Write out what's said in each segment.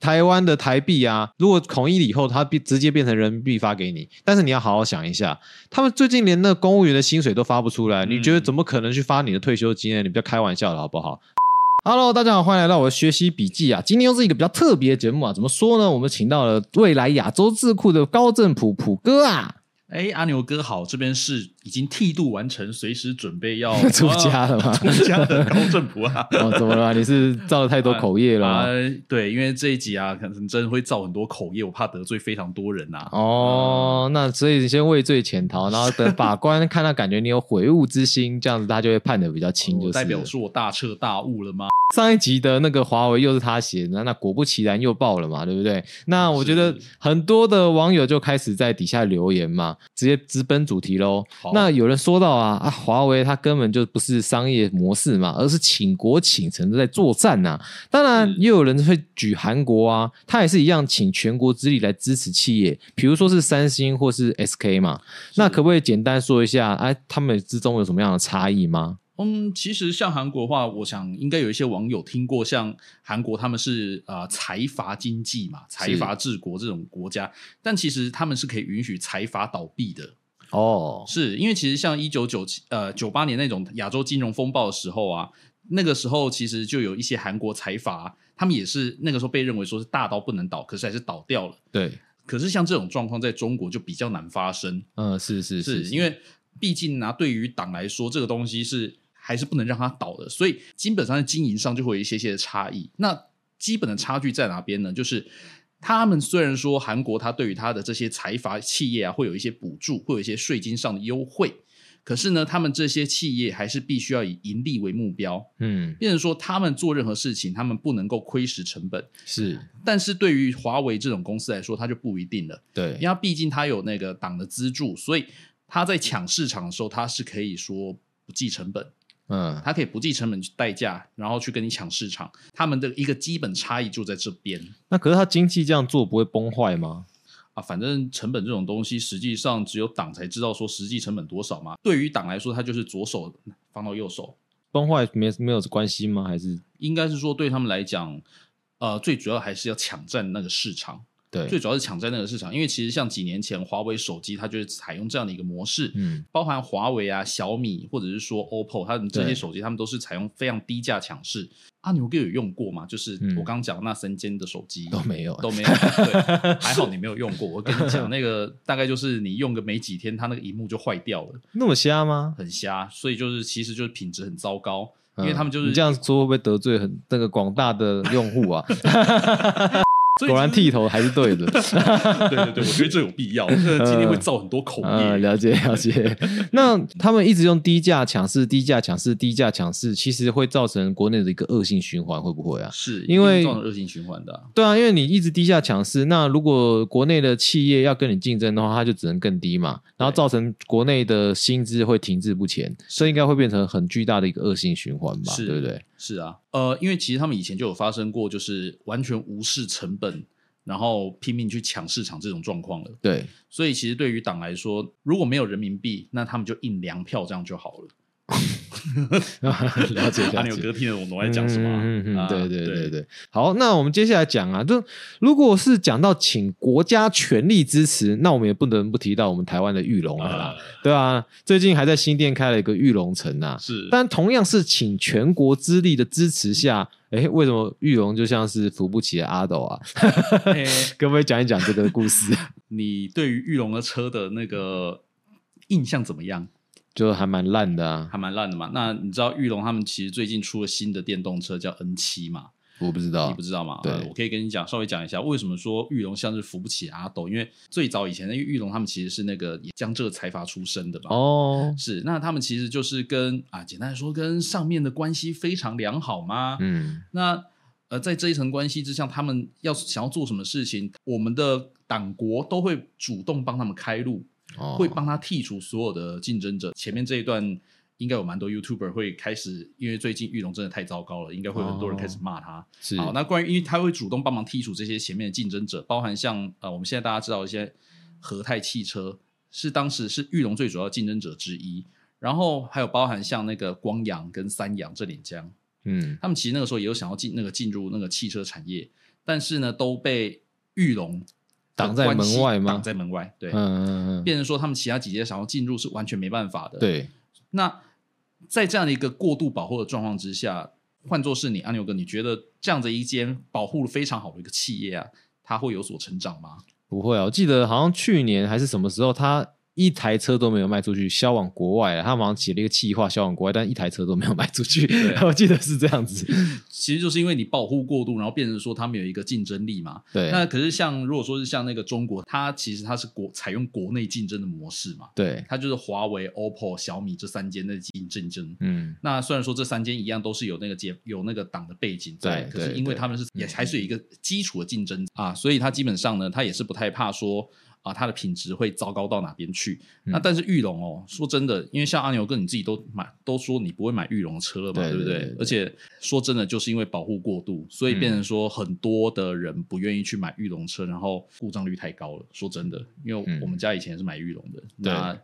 台湾的台币啊，如果统一以后，它变直接变成人民币发给你，但是你要好好想一下，他们最近连那公务员的薪水都发不出来，你觉得怎么可能去发你的退休金呢？你不要开玩笑了，好不好？Hello，大家好，欢迎来到我的学习笔记啊！今天又是一个比较特别的节目啊，怎么说呢？我们请到了未来亚洲智库的高正普普哥啊。哎，阿牛哥好，这边是已经剃度完成，随时准备要 出家了吗？出家的高正普啊！哦，怎么了？你是造了太多口业了吗？对，因为这一集啊，可能真的会造很多口业，我怕得罪非常多人呐。哦，那所以你先畏罪潜逃，然后等法官看到感觉你有悔悟之心，这样子他就会判的比较轻，就代表说我大彻大悟了吗？上一集的那个华为又是他写的，那果不其然又爆了嘛，对不对？那我觉得很多的网友就开始在底下留言嘛，直接直奔主题喽。那有人说到啊啊，华为它根本就不是商业模式嘛，而是倾国倾城在作战呐。当然，也有人会举韩国啊，他也是一样请全国之力来支持企业，比如说是三星或是 SK 嘛。那可不可以简单说一下，哎，他们之中有什么样的差异吗？嗯，其实像韩国的话，我想应该有一些网友听过，像韩国他们是呃财阀经济嘛，财阀治国这种国家，但其实他们是可以允许财阀倒闭的哦，是因为其实像一九九七呃九八年那种亚洲金融风暴的时候啊，那个时候其实就有一些韩国财阀，他们也是那个时候被认为说是大到不能倒，可是还是倒掉了。对，可是像这种状况在中国就比较难发生。嗯，是是是，因为毕竟拿对于党来说，这个东西是。还是不能让它倒的，所以基本上在经营上就会有一些些的差异。那基本的差距在哪边呢？就是他们虽然说韩国它对于它的这些财阀企业啊会有一些补助，会有一些税金上的优惠，可是呢，他们这些企业还是必须要以盈利为目标。嗯，变成说他们做任何事情，他们不能够亏蚀成本。是，但是对于华为这种公司来说，它就不一定了。对，因为毕竟它有那个党的资助，所以它在抢市场的时候，它是可以说不计成本。嗯，它可以不计成本去代价，然后去跟你抢市场。他们的一个基本差异就在这边。那可是他经济这样做不会崩坏吗？啊，反正成本这种东西，实际上只有党才知道说实际成本多少嘛。对于党来说，它就是左手放到右手，崩坏没没有关系吗？还是应该是说对他们来讲，呃，最主要还是要抢占那个市场。对，最主要是抢占那个市场，因为其实像几年前华为手机，它就是采用这样的一个模式，嗯，包含华为啊、小米或者是说 OPPO，它们这些手机，他们都是采用非常低价抢市。阿牛哥有用过吗？就是我刚刚讲那三间的手机都没有，都没有。对，还好你没有用过。我跟你讲，那个大概就是你用个没几天，它那个荧幕就坏掉了。那么瞎吗？很瞎，所以就是其实就是品质很糟糕，因为他们就是这样说会不会得罪很那个广大的用户啊？果然剃头还是对的，对对对，我觉得这有必要。今天会造很多口业，了解了解。那他们一直用低价抢市、低价抢市、低价抢市，其实会造成国内的一个恶性循环，会不会啊？是因为造成恶性循环的。对啊，因为你一直低价抢市，那如果国内的企业要跟你竞争的话，它就只能更低嘛，然后造成国内的薪资会停滞不前，所以应该会变成很巨大的一个恶性循环吧？对不对？是啊，呃，因为其实他们以前就有发生过，就是完全无视成本，然后拼命去抢市场这种状况了。对，所以其实对于党来说，如果没有人民币，那他们就印粮票这样就好了。了解，阿牛哥听得懂我在讲什么？嗯嗯，对对对对。好，那我们接下来讲啊，就如果是讲到请国家全力支持，那我们也不能不提到我们台湾的玉龙了啦，对啊，最近还在新店开了一个玉龙城啊，是。但同样是请全国之力的支持下，哎，为什么玉龙就像是扶不起的阿斗啊？可不可以讲一讲这个故事？你对于玉龙的车的那个印象怎么样？就还蛮烂的啊，还蛮烂的嘛。那你知道玉龙他们其实最近出了新的电动车叫 N 七嘛？我不知道，你不知道吗？对，我可以跟你讲，稍微讲一下为什么说玉龙像是扶不起阿斗，因为最早以前的玉龙他们其实是那个江浙财阀出身的嘛。哦，是，那他们其实就是跟啊，简单来说，跟上面的关系非常良好嘛。嗯，那呃，在这一层关系之下，他们要想要做什么事情，我们的党国都会主动帮他们开路。会帮他剔除所有的竞争者。前面这一段应该有蛮多 YouTuber 会开始，因为最近玉龙真的太糟糕了，应该会有很多人开始骂他。好，那关于因为他会主动帮忙剔除这些前面的竞争者，包含像呃，我们现在大家知道一些和泰汽车是当时是玉龙最主要竞争者之一，然后还有包含像那个光阳跟三洋这两家，嗯，他们其实那个时候也有想要进那个进入那个汽车产业。但是呢都被玉龙挡在门外吗？挡在门外，对，嗯嗯嗯，变成说他们其他几届想要进入是完全没办法的。，对，那在这样的一个过度保护的状况之下，换作是你阿牛哥，你觉得这样的一间保护的非常好的一个企业啊，它会有所成长吗？不会啊，我记得好像去年还是什么时候，他一台车都没有卖出去，销往国外了。他好像写了一个企划销往国外，但一台车都没有卖出去。我记得是这样子。其实就是因为你保护过度，然后变成说他们有一个竞争力嘛。对，那可是像如果说是像那个中国，它其实它是国采用国内竞争的模式嘛。对，它就是华为、OPPO、小米这三间的竞竞争。嗯，那虽然说这三间一样都是有那个结有那个党的背景在，可是因为他们是也还是有一个基础的竞争啊，所以它基本上呢，它也是不太怕说啊，它的品质会糟糕到哪边去。嗯那但是玉龙哦，说真的，因为像阿牛哥你自己都买都说你不会买玉龙的车了嘛，不对对对？而且说真的，就是因为保护过度，所以变成说很多的人不愿意去买玉龙车，然后故障率太高了。说真的，因为嗯我们家以前是买玉龙的，对那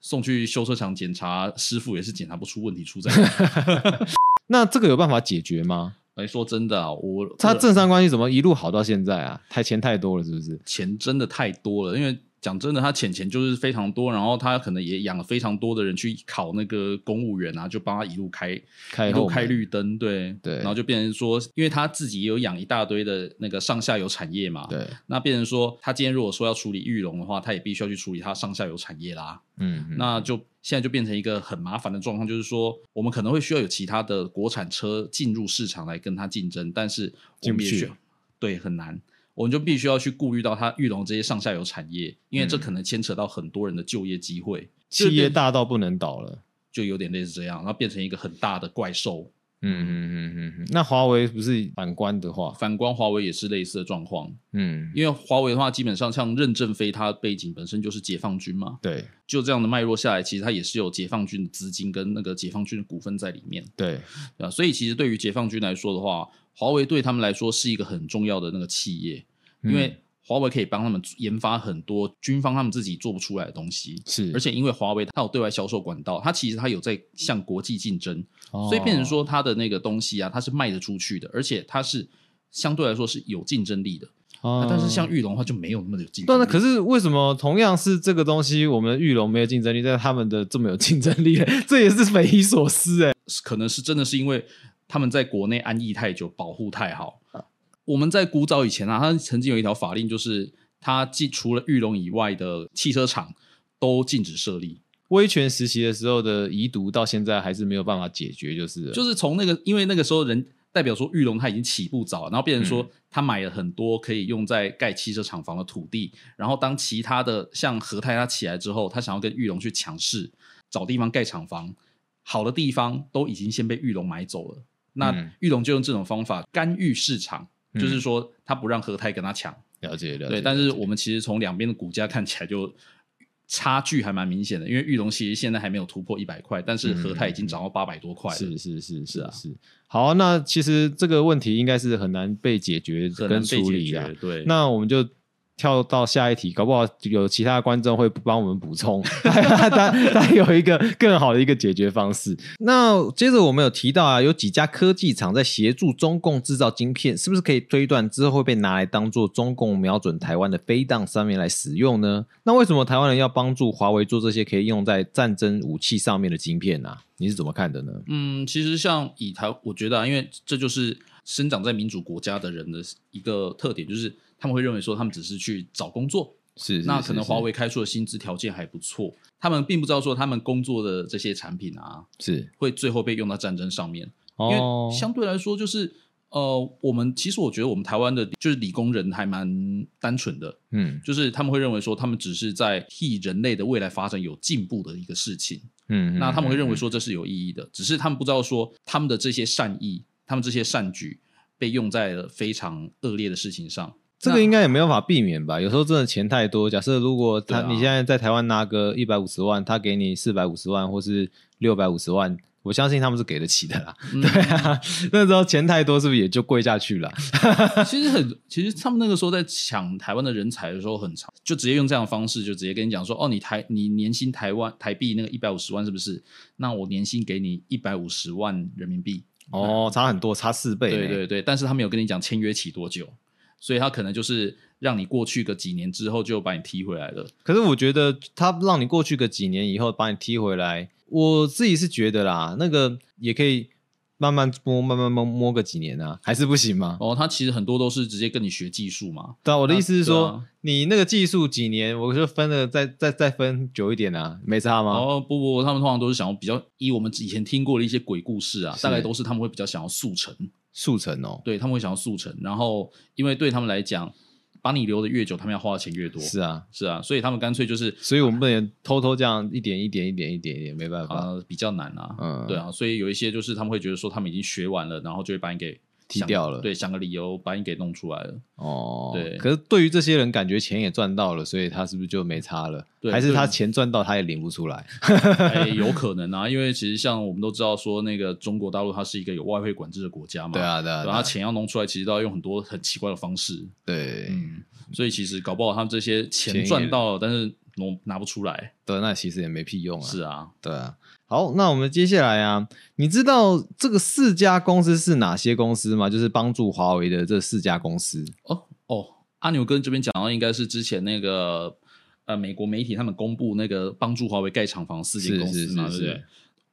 送去修车厂检查，师傅也是检查不出问题出在哪。那这个有办法解决吗？哎，说真的啊，我他这政商关系怎么一路好到现在啊？太钱太多了，是不是？钱真的太多了，因为讲真的，他钱钱就是非常多，然后他可能也养了非常多的人去考那个公务员啊，就帮他一路开开一路开绿灯，对。对然后就变成说，因为他自己也有养一大堆的那个上下游产业嘛，对，那变成说，他今天如果说要处理玉龙的话，他也必须要去处理他上下游产业啦。嗯，嗯。那就现在就变成一个很麻烦的状况，就是说，我们可能会需要有其他的国产车进入市场来跟他竞争，但是我进不去们也需要对很难，我们就必须要去顾虑到它玉龙这些上下游产业，因为这可能牵扯到很多人的就业机会，企业大到不能倒了。就有点类似这样，然后变成一个很大的怪兽。嗯嗯嗯嗯嗯。那华为不是反观的话，反观华为也是类似的状况，嗯，因为华为的话，基本上像任正非他背景本身就是解放军嘛，对就这样的脉络下来，其实他也是有解放军的资金跟那个解放军的股份在里面。对，对啊，所以其实对于解放军来说的话，华为对他们来说是一个很重要的那个企业，因为华为可以帮他们研发很多军方他们自己做不出来的东西，是，而且因为华为它有对外销售管道，它其实它有在向国际竞争，哦所以变成说它的那个东西啊，它是卖得出去的，而且它是相对来说是有竞争力的。哦但是像玉龙的话就没有那么有竞争对，力。那可是为什么同样是这个东西，我们的玉龙没有竞争力，但他们的这么有竞争力？这也是匪夷所思哎。可能是真的是因为他们在国内安逸太久，保护太好。我们在古早以前啊，它曾经有一条法令，就是它既除了玉龙以外的汽车厂都禁止设立。威权时期的时候的遗毒，到现在还是没有办法解决，就是了就是从那个，因为那个时候人代表说玉龙他已经起步早，然后变成嗯说他买了很多可以用在盖汽车厂房的土地，然后当其他的像和泰他起来之后，他想要跟玉龙去抢市，找地方盖厂房，好的地方都已经先被玉龙买走了。那嗯玉龙就用这种方法干预市场，嗯就是说他不让和泰跟他抢。了解了解。对，但是我们其实从两边的股价看起来就差距还蛮明显的，因为玉龙其实现在还没有突破一百块，但是和泰已经涨到八百多块了。是是是是啊是是。好，那其实这个问题应该是很难被解决跟处理的。。对，那我们就跳到下一题，搞不好有其他观众会帮我们补充，他他他有一个更好的一个解决方式。那接着我们有提到啊，有几家科技厂在协助中共制造晶片，是不是可以推断之后会被拿来当做中共瞄准台湾的飞弹上面来使用呢？那为什么台湾人要帮助华为做这些可以用在战争武器上面的晶片呢、啊？你是怎么看的呢？嗯，其实像以台，我觉得啊，因为这就是生长在民主国家的人的一个特点，就是他们会认为说他们只是去找工作，是那可能华为开出的薪资条件还不错，他们并不知道说他们工作的这些产品啊，是。会最后被用到战争上面，因哦。为，相对来说就是。呃，我们其实我觉得我们台湾的就是理工人还蛮单纯的，嗯。就是他们会认为说他们只是在替人类的未来发展有进步的一个事情，嗯，那他们会认为嗯。说这是有意义的，只是他们不知道说他们的这些善意，他们这些善举被用在了非常恶劣的事情上。这个应该也没办法避免吧？有时候真的钱太多，假设如果他、啊你现在在台湾拿个一百五十万，他给你四百五十万或是六百五十万，我相信他们是给得起的啦。嗯 对啊，那时候钱太多，是不是也就跪下去了？其实很，其实他们那个时候在抢台湾的人才的时候很长，就直接用这样的方式，就直接跟你讲说，哦，你台你年薪台湾台币那个一百五十万是不是？那我年薪给你一百五十万人民币。哦，差很多，差四倍。对对对，但是他没有跟你讲签约期多久。所以他可能就是让你过去个几年之后就把你踢回来了。可是我觉得他让你过去个几年以后把你踢回来，我自己是觉得啦，那个也可以。慢慢摸，慢慢摸摸个几年啊，还是不行吗？哦，他其实很多都是直接跟你学技术嘛。对啊，我的意思是说，你那个技术几年，我就分了再再再分久一点啊，没差吗？哦，不不，他们通常都是想要比较，以我们以前听过的一些鬼故事啊，大概都是他们会比较想要速成，速成哦，对他们会想要速成，然后因为对他们来讲。把你留的越久，他们要花的钱越多。是啊，是啊，所以他们干脆就是，所以我们不能偷偷这样一点一点一点一点一点，没办法，比较难啊。嗯，对啊，所以有一些就是他们会觉得说，他们已经学完了，然后就会把你给。踢掉了，对，想个理由把你给弄出来了。哦，对。可是对于这些人，感觉钱也赚到了，所以他是不是就没差了？对还是他钱赚到，他也领不出来？有可能啊，因为其实像我们都知道，说那个中国大陆它是一个有外汇管制的国家嘛。对啊，对啊。然后钱要弄出来，其实都要用很多很奇怪的方式。对，嗯。所以其实搞不好他们这些钱赚到了，但是弄拿不出来。对，那其实也没屁用啊。是啊，对啊。好，那我们接下来啊，你知道这个四家公司是哪些公司吗？就是帮助华为的这四家公司。哦哦，阿牛哥这边讲到，应该是之前那个呃美国媒体他们公布那个帮助华为盖厂房四间公司嘛，对不对？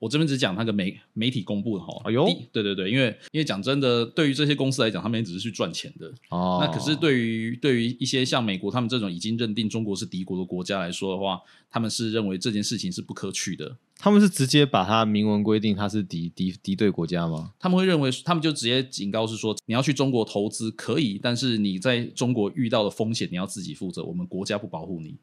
我这边只讲那个媒媒体公布的哈，哎呦，对对对，因为因为讲真的，对于这些公司来讲，他们也只是去赚钱的哦。那可是对于对于一些像美国他们这种已经认定中国是敌国的国家来说的话，他们是认为这件事情是不可取的。他们是直接把它明文规定它是敌敌敌对国家吗？他们会认为，他们就直接警告是说，你要去中国投资可以，但是你在中国遇到的风险你要自己负责，我们国家不保护你。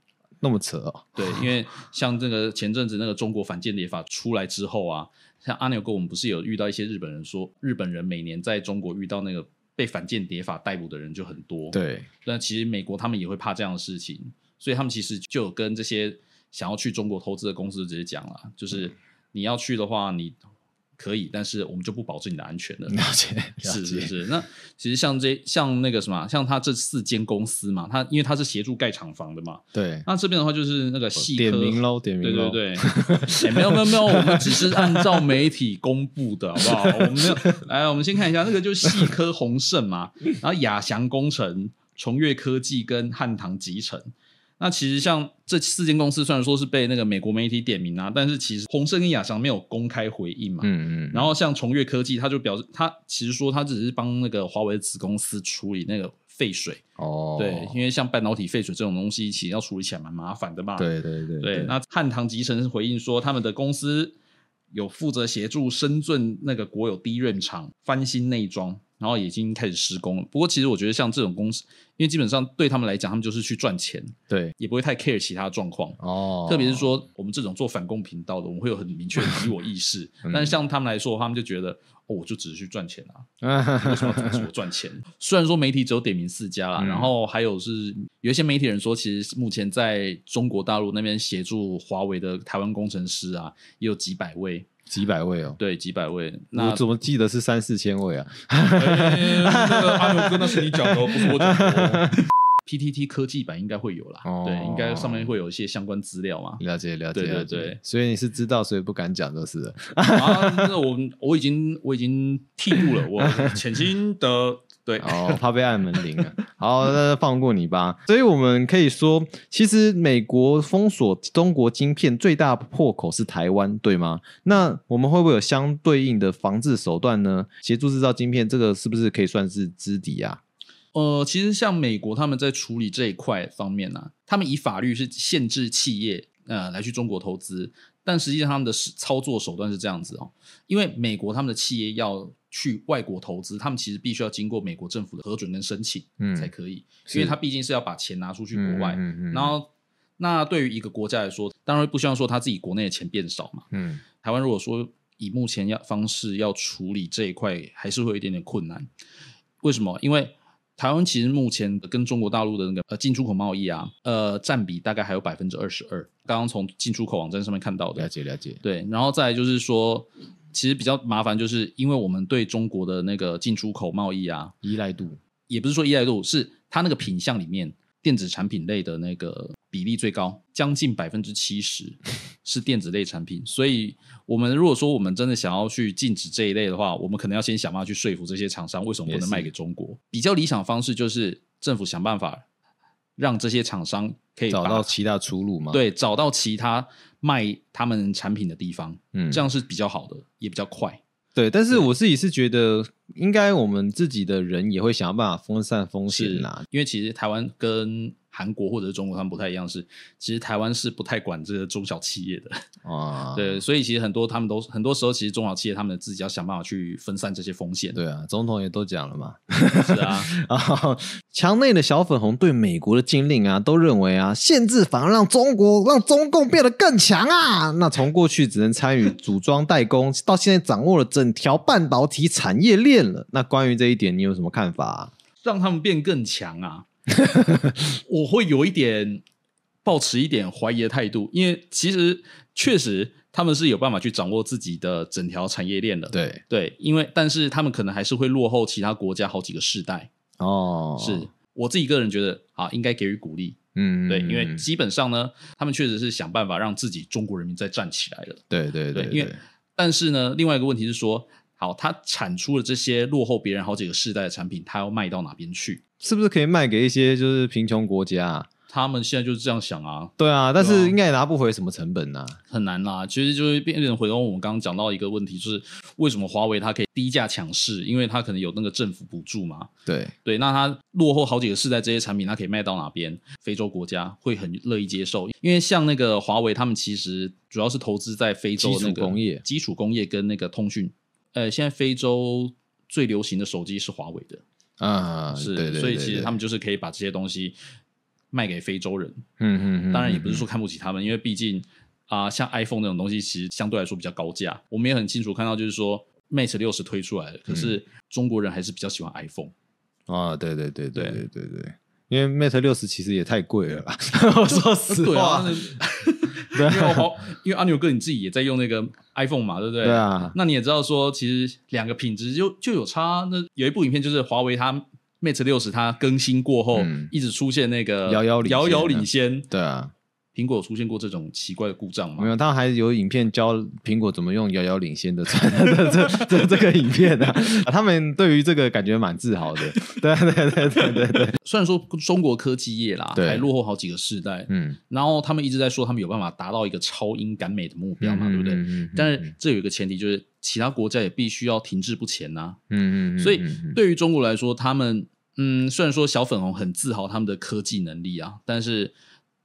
那么扯哦，对，因为像这个前阵子那个中国反间谍法出来之后啊，像阿牛哥，我们不是有遇到一些日本人说，日本人每年在中国遇到那个被反间谍法逮捕的人就很多。对，那其实美国他们也会怕这样的事情，所以他们其实就有跟这些想要去中国投资的公司直接讲了，就是你要去的话，你。可以，但是我们就不保证你的安全了。了解，是是是。那其实像这像那个什么，像他这四间公司嘛，他因为他是协助盖厂房的嘛。对。那这边的话就是那个细点名喽，点名喽。对对对。没有没有没有，我们只是按照媒体公布的，好不好？我们没有。来，我们先看一下，那个就是细科宏盛嘛，然后亚翔工程、崇越科技跟汉唐集成。那其实像这四间公司，虽然说是被那个美国媒体点名啊，但是其实宏盛跟亚翔没有公开回应嘛。嗯嗯。然后像崇越科技，他就表示他其实说他只是帮那个华为的子公司处理那个废水。哦。对，因为像半导体废水这种东西，其实要处理起来蛮麻烦的嘛。对对对。对，那汉唐集成是回应说，他们的公司有负责协助深圳那个国有低润厂翻新内装。然后已经开始施工了。不过，其实我觉得像这种公司，因为基本上对他们来讲，他们就是去赚钱，对，也不会太 care 其他状况。哦，特别是说我们这种做反攻频道的，我们会有很明确的敌我意识。但是像他们来说，他们就觉得，哦，我就只是去赚钱啊，为什么要我赚钱？虽然说媒体只有点名四家啦，然后还有是有一些媒体人说，其实目前在中国大陆那边协助华为的台湾工程师啊，也有几百位。几百位哦，对，几百位。那我怎么记得是三四千位啊？那个阿牛哥，那是你讲的，不是我讲的。PTT 科技版应该会有啦，对，应该上面会有一些相关资料嘛。了解，了解，对对对。所以你是知道，所以不敢讲就是了。啊，那我我已经我已经剃度了，我潜心的。对，哦，怕被按门铃了。好，那放过你吧。所以我们可以说，其实美国封锁中国晶片最大破口是台湾，对吗？那我们会不会有相对应的防治手段呢？协助制造晶片，这个是不是可以算是知底啊？呃，其实像美国他们在处理这一块方面呢，他们以法律是限制企业呃来去中国投资，但实际上他们的操作手段是这样子哦，因为美国他们的企业要。去外国投资，他们其实必须要经过美国政府的核准跟申请，嗯，才可以，因为他毕竟是要把钱拿出去国外，嗯嗯然后那对于一个国家来说，当然不希望说他自己国内的钱变少嘛，嗯，台湾如果说以目前要方式要处理这一块，还是会有一点点困难。为什么？因为台湾其实目前跟中国大陆的那个呃进出口贸易啊，呃占比大概还有百分之二十二，刚刚从进出口网站上面看到的，了解了解，对，然后再就是说。其实比较麻烦，就是因为我们对中国的那个进出口贸易啊依赖度，也不是说依赖度，是它那个品相里面电子产品类的那个比例最高，将近百分之七十是电子类产品。所以，我们如果说我们真的想要去禁止这一类的话，我们可能要先想办法去说服这些厂商为什么不能卖给中国。比较理想方式就是政府想办法让这些厂商可以找到其他出路嘛？，对找到其他卖他们产品的地方，嗯这样是比较好的，也比较快。对，但是我自己是觉得，应该我们自己的人也会想要办法分散风险啦。因为其实台湾跟韩国或者是中国他们不太一样是，其实台湾是不太管这个中小企业的，啊，对，所以其实很多他们都很多时候其实中小企业他们自己要想办法去分散这些风险。对啊，总统也都讲了嘛。是啊，啊，墙内的小粉红对美国的禁令啊，都认为啊，限制反而让中国让中共变得更强啊。那从过去只能参与组装代工，到现在掌握了整条半导体产业链了。那关于这一点，你有什么看法、啊？让他们变更强啊，我会有一点抱持一点怀疑的态度，因为其实确实他们是有办法去掌握自己的整条产业链的。对，对，因为但是他们可能还是会落后其他国家好几个世代。哦，是我自己个人觉得啊，应该给予鼓励。嗯，对，因为基本上呢，他们确实是想办法让自己中国人民再站起来了。对对对，对因为但是呢，另外一个问题是说，好，它产出了这些落后别人好几个世代的产品，它要卖到哪边去？是不是可以卖给一些就是贫穷国家、啊？他们现在就是这样想啊，对啊，但是应该也拿不回什么成本呐、啊。很难啦。其实就是变成回到我们刚刚讲到一个问题，就是为什么华为它可以低价强势？因为它可能有那个政府补助嘛。对，对，那它落后好几个世代，这些产品它可以卖到哪边？非洲国家会很乐意接受，因为像那个华为，他们其实主要是投资在非洲基那个础工业基础工业跟那个通讯。呃，现在非洲最流行的手机是华为的啊，是，所以其实他们就是可以把这些东西卖给非洲人。嗯嗯，当然也不是说看不起他们，因为毕竟啊，像 iPhone 那种东西，其实相对来说比较高价。我们也很清楚看到，就是说 Mate 六十推出来了，可是中国人还是比较喜欢 iPhone。啊，对对对对对对对，因为 Mate 六十其实也太贵了，说实话。因为我好，因为阿牛哥你自己也在用那个 iPhone 嘛，对不对？对啊那你也知道说，其实两个品质就就有差。那有一部影片就是华为它 Mate 六十它更新过后，嗯一直出现那个遥遥领先遥遥的领先。对啊，苹果有出现过这种奇怪的故障吗？没有，他还有影片教苹果怎么用遥遥领先的这这这这个影片啊，他们对于这个感觉蛮自豪的，对对对对对对，虽然说中国科技业啦，对。还落后好几个世代，嗯，然后他们一直在说他们有办法达到一个超英赶美的目标嘛，对不对？嗯嗯但是这有一个前提，就是其他国家也必须要停滞不前呐、嗯嗯，所以嗯嗯。对于中国来说，他们嗯，虽然说小粉红很自豪他们的科技能力啊，但是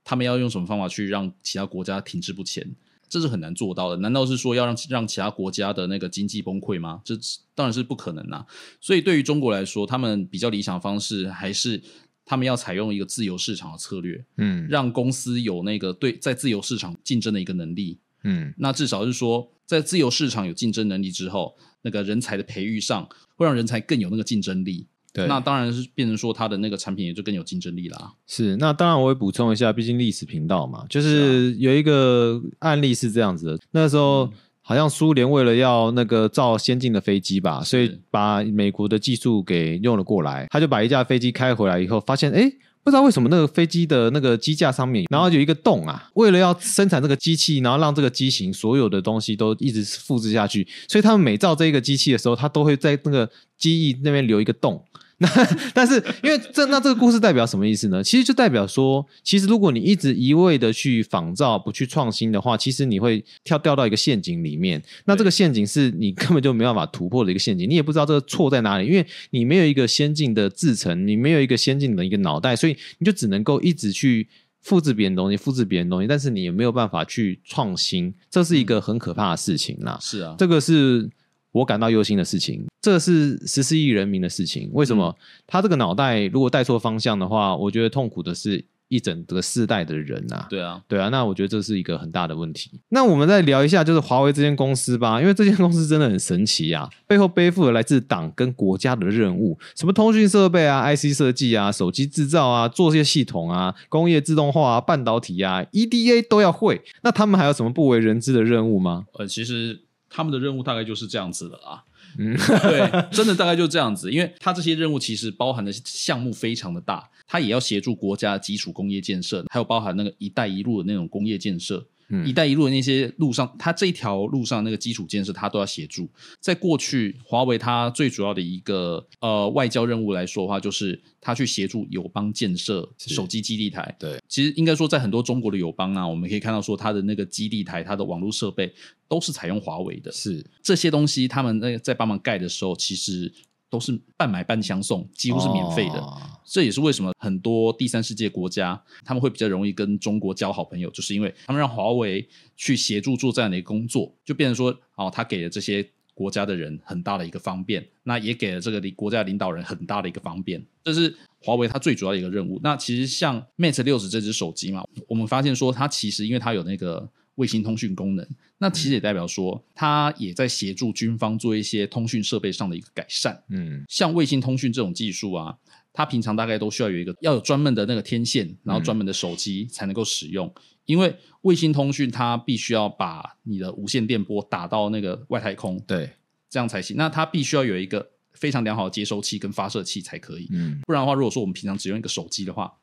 他们要用什么方法去让其他国家停滞不前？这是很难做到的。难道是说要让让其他国家的那个经济崩溃吗？这当然是不可能啦、所以对于中国来说，他们比较理想的方式还是他们要采用一个自由市场的策略，嗯让公司有那个对在自由市场竞争的一个能力。嗯那至少是说，在自由市场有竞争能力之后，那个人才的培育上会让人才更有那个竞争力。对，那当然是变成说，它的那个产品也就更有竞争力啦。是，那当然我会补充一下，毕竟历史频道嘛，就是啊有一个案例是这样子的，那时候嗯好像苏联为了要那个造先进的飞机吧，所以把美国的技术给用了过来，他就把一架飞机开回来以后，发现诶不知道为什么那个飞机的那个机架上面，然后有一个洞啊。为了要生产这个机器，然后让这个机型所有的东西都一直复制下去，所以他们每造这一个机器的时候，他都会在那个机翼那边留一个洞。那但是因为这那这个故事代表什么意思呢？其实就代表说，其实如果你一直一味的去仿造，不去创新的话，其实你会跳掉到一个陷阱里面。那这个陷阱是你根本就没办法突破的一个陷阱，你也不知道这个错在哪里，因为你没有一个先进的制程，你没有一个先进的一个脑袋，所以你就只能够一直去。复制别人东西，复制别人东西，但是你也没有办法去创新，这是一个很可怕的事情啦。是啊，这个是我感到忧心的事情，这是十四亿人民的事情。为什么、他这个脑袋如果带错方向的话，我觉得痛苦的是一整个世代的人呐、对啊，对啊，那我觉得这是一个很大的问题。那我们再聊一下，就是华为这间公司吧，因为这间公司真的很神奇啊，背后背负了来自党跟国家的任务，什么通讯设备啊、IC 设计啊、手机制造啊、做些系统啊、工业自动化啊、半导体啊、EDA 都要会。那他们还有什么不为人知的任务吗？呃，其实他们的任务大概就是这样子的啊。嗯对，真的大概就这样子，因为它这些任务其实包含的项目非常的大，它也要协助国家基础工业建设，还有包含那个“一带一路”的那种工业建设。嗯一带一路的那些路上，它这一条路上那个基础建设，它都要协助。在过去，华为它最主要的一个呃外交任务来说的话，就是它去协助友邦建设手机基地台。对，其实应该说，在很多中国的友邦啊，我们可以看到说，它的那个基地台、它的网络设备都是采用华为的。是这些东西，他们那个在帮忙盖的时候，其实都是半买半相送，几乎是免费的。哦这也是为什么很多第三世界国家他们会比较容易跟中国交好朋友，就是因为他们让华为去协助做这样的一个工作，就变成说，哦，他给了这些国家的人很大的一个方便，那也给了这个领国家的领导人很大的一个方便，这是华为它最主要的一个任务。那其实像 Mate 六十这只手机嘛，我们发现说它其实因为它有那个卫星通讯功能，那其实也代表说它也在协助军方做一些通讯设备上的一个改善。嗯像卫星通讯这种技术啊，它平常大概都需要有一个要有专门的那个天线，然后专门的手机才能够使用。因为卫星通讯它必须要把你的无线电波打到那个外太空，对，这样才行。那它必须要有一个非常良好的接收器跟发射器才可以。嗯。不然的话，如果说我们平常只用一个手机的话，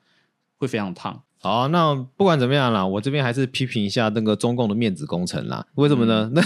会非常烫。好，那不管怎么样啦，我这边还是批评一下那个中共的面子工程啦。为什么呢？那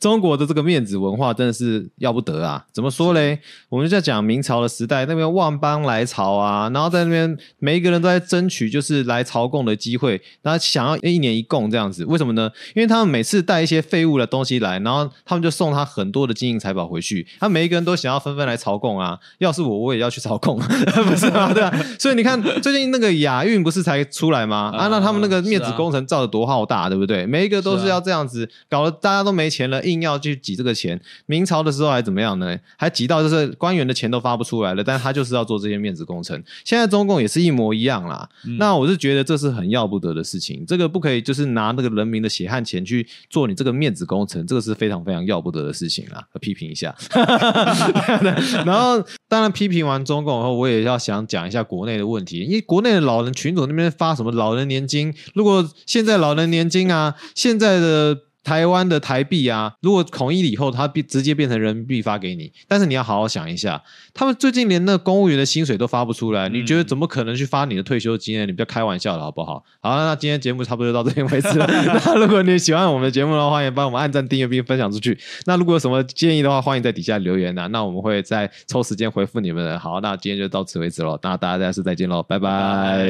中国的这个面子文化真的是要不得啊！怎么说嘞？我们就在讲明朝的时代，那边万邦来朝啊，然后在那边每一个人都在争取就是来朝贡的机会，然后想要一年一贡这样子。为什么呢？因为他们每次带一些废物的东西来，然后他们就送他很多的金银财宝回去，他每一个人都想要纷纷来朝贡啊。要是我，我也要去朝贡，不是吗？对吧、所以你看，最近那个亚运不是才出来吗？啊，啊那他们那个是面子啊工程造的多浩大，对不对？每一个都是要这样子，搞得大家都没钱了，硬要去挤这个钱。明朝的时候还怎么样呢？还挤到就是官员的钱都发不出来了，但是他就是要做这些面子工程。现在中共也是一模一样啦。嗯那我是觉得这是很要不得的事情，这个不可以就是拿那个人民的血汗钱去做你这个面子工程，这个是非常非常要不得的事情啦。批评一下，然后当然批评完中共以后，我也要想讲一下国内的问题，因为国内的老人群组那边发什么老人年金，如果现在老人年金啊，现在的。台湾的台币啊，如果统一了以后，它变直接变成人民币发给你，但是你要好好想一下，他们最近连那公务员的薪水都发不出来，你觉得怎么可能去发你的退休金呢？你不要开玩笑了，好不好？好，那今天节目差不多就到这边为止了。那如果你喜欢我们的节目的话，欢迎帮我们按赞、订阅并分享出去。那如果有什么建议的话，欢迎在底下留言啊，那我们会再抽时间回复你们的。好，那今天就到此为止喽，那大家下次再见喽，拜拜